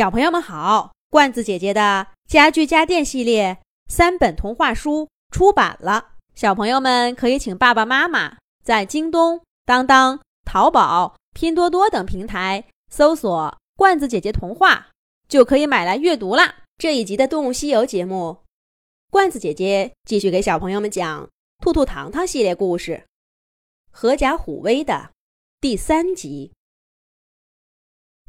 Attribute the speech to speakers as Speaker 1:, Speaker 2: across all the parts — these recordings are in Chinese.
Speaker 1: 小朋友们好，罐子姐姐的家具家电系列三本童话书出版了，小朋友们可以请爸爸妈妈在京东、当当、淘宝、拼多多等平台搜索“罐子姐姐童话”，就可以买来阅读啦。这一集的《动物西游》节目，罐子姐姐继续给小朋友们讲《兔兔糖糖》系列故事，《狐假虎威》的第三集。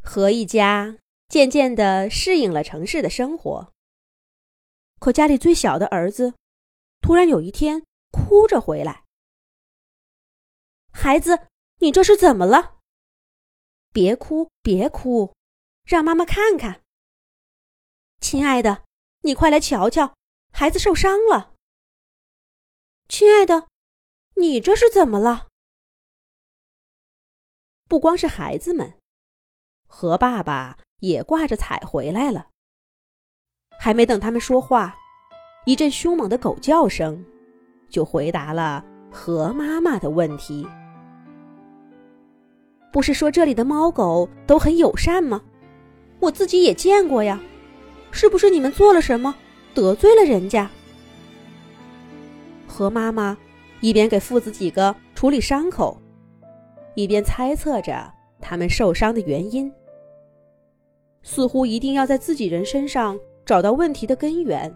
Speaker 1: 何一家渐渐地适应了城市的生活，可家里最小的儿子突然有一天哭着回来：“孩子，你这是怎么了？别哭，别哭，让妈妈看看。亲爱的，你快来瞧瞧，孩子受伤了。亲爱的，你这是怎么了？不光是孩子们。”和爸爸也挂着彩回来了。还没等他们说话，一阵凶猛的狗叫声就回答了何妈妈的问题。不是说这里的猫狗都很友善吗？我自己也见过呀。是不是你们做了什么得罪了人家？何妈妈一边给父子几个处理伤口，一边猜测着他们受伤的原因。似乎一定要在自己人身上找到问题的根源，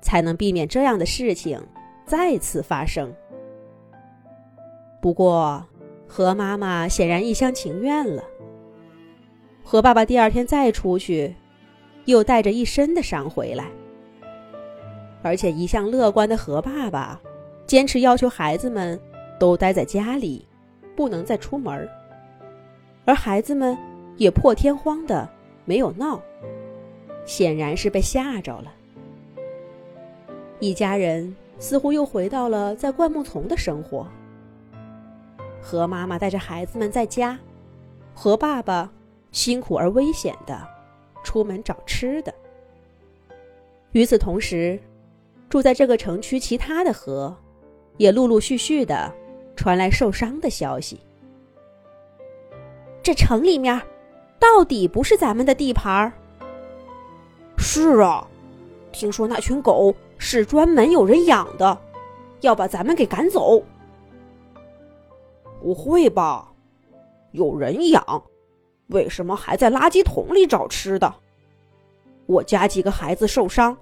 Speaker 1: 才能避免这样的事情再次发生。不过，何妈妈显然一厢情愿了。何爸爸第二天再出去，又带着一身的伤回来，而且一向乐观的何爸爸，坚持要求孩子们都待在家里，不能再出门而孩子们也破天荒的。没有闹，显然是被吓着了。一家人似乎又回到了在灌木丛的生活。何妈妈带着孩子们在家，何爸爸辛苦而危险的出门找吃的。与此同时，住在这个城区其他的河，也陆陆续续的传来受伤的消息。这城里面。到底不是咱们的地盘儿。
Speaker 2: 是啊，听说那群狗是专门有人养的，要把咱们给赶走。不会吧？有人养，为什么还在垃圾桶里找吃的？我家几个孩子受伤，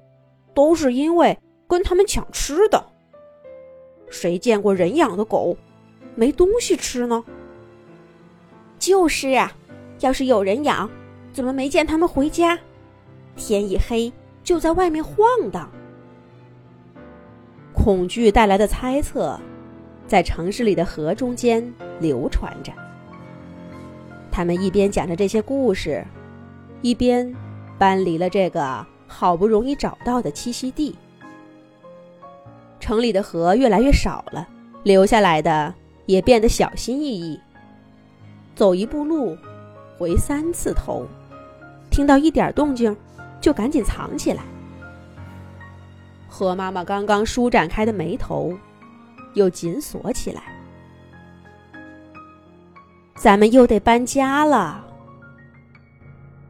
Speaker 2: 都是因为跟他们抢吃的。谁见过人养的狗没东西吃呢？
Speaker 1: 就是啊。要是有人养，怎么没见他们回家？天一黑就在外面晃荡。恐惧带来的猜测，在城市里的河中间流传着。他们一边讲着这些故事，一边搬离了这个好不容易找到的栖息地。城里的河越来越少了，留下来的也变得小心翼翼。走一步路。回三次头，听到一点动静，就赶紧藏起来。何妈妈刚刚舒展开的眉头，又紧锁起来。咱们又得搬家了。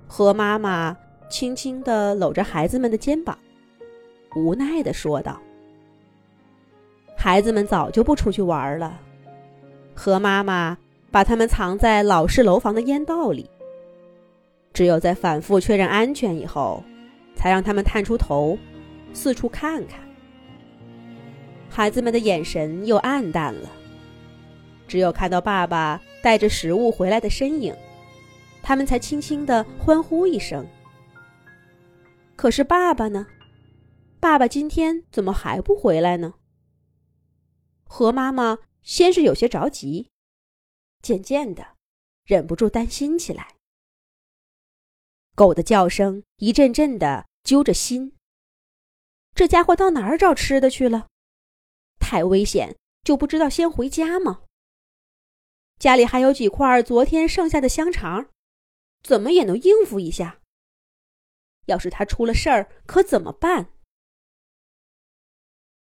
Speaker 1: 何妈妈轻轻的搂着孩子们的肩膀，无奈的说道：“孩子们早就不出去玩了。”何妈妈。把他们藏在老式楼房的烟道里。只有在反复确认安全以后，才让他们探出头，四处看看。孩子们的眼神又暗淡了，只有看到爸爸带着食物回来的身影，他们才轻轻的欢呼一声。可是爸爸呢？爸爸今天怎么还不回来呢？何妈妈先是有些着急。渐渐的，忍不住担心起来。狗的叫声一阵阵的揪着心。这家伙到哪儿找吃的去了？太危险，就不知道先回家吗？家里还有几块昨天剩下的香肠，怎么也能应付一下。要是他出了事儿，可怎么办？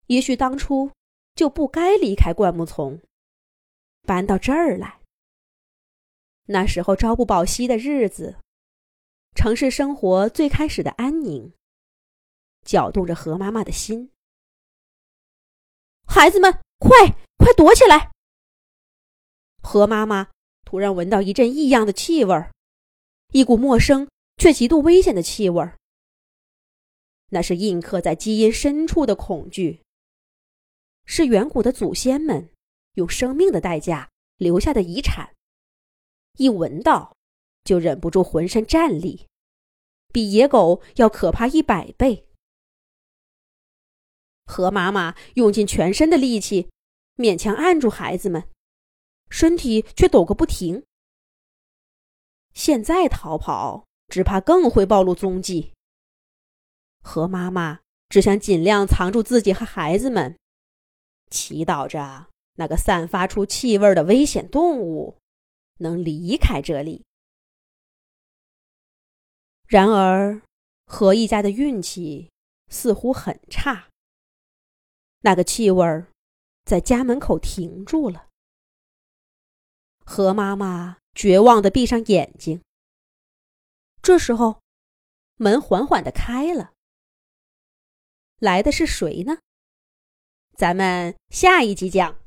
Speaker 1: 也许当初就不该离开灌木丛，搬到这儿来。那时候朝不保夕的日子，城市生活最开始的安宁，搅动着何妈妈的心。
Speaker 2: 孩子们，快快躲起来！
Speaker 1: 何妈妈突然闻到一阵异样的气味儿，一股陌生却极度危险的气味儿。那是印刻在基因深处的恐惧，是远古的祖先们用生命的代价留下的遗产。一闻到，就忍不住浑身战栗，比野狗要可怕一百倍。何妈妈用尽全身的力气，勉强按住孩子们，身体却抖个不停。现在逃跑，只怕更会暴露踪迹。何妈妈只想尽量藏住自己和孩子们，祈祷着那个散发出气味的危险动物能离开这里。然而，何一家的运气似乎很差。那个气味在家门口停住了。何妈妈绝望的闭上眼睛。这时候，门缓缓的开了。来的是谁呢？咱们下一集讲。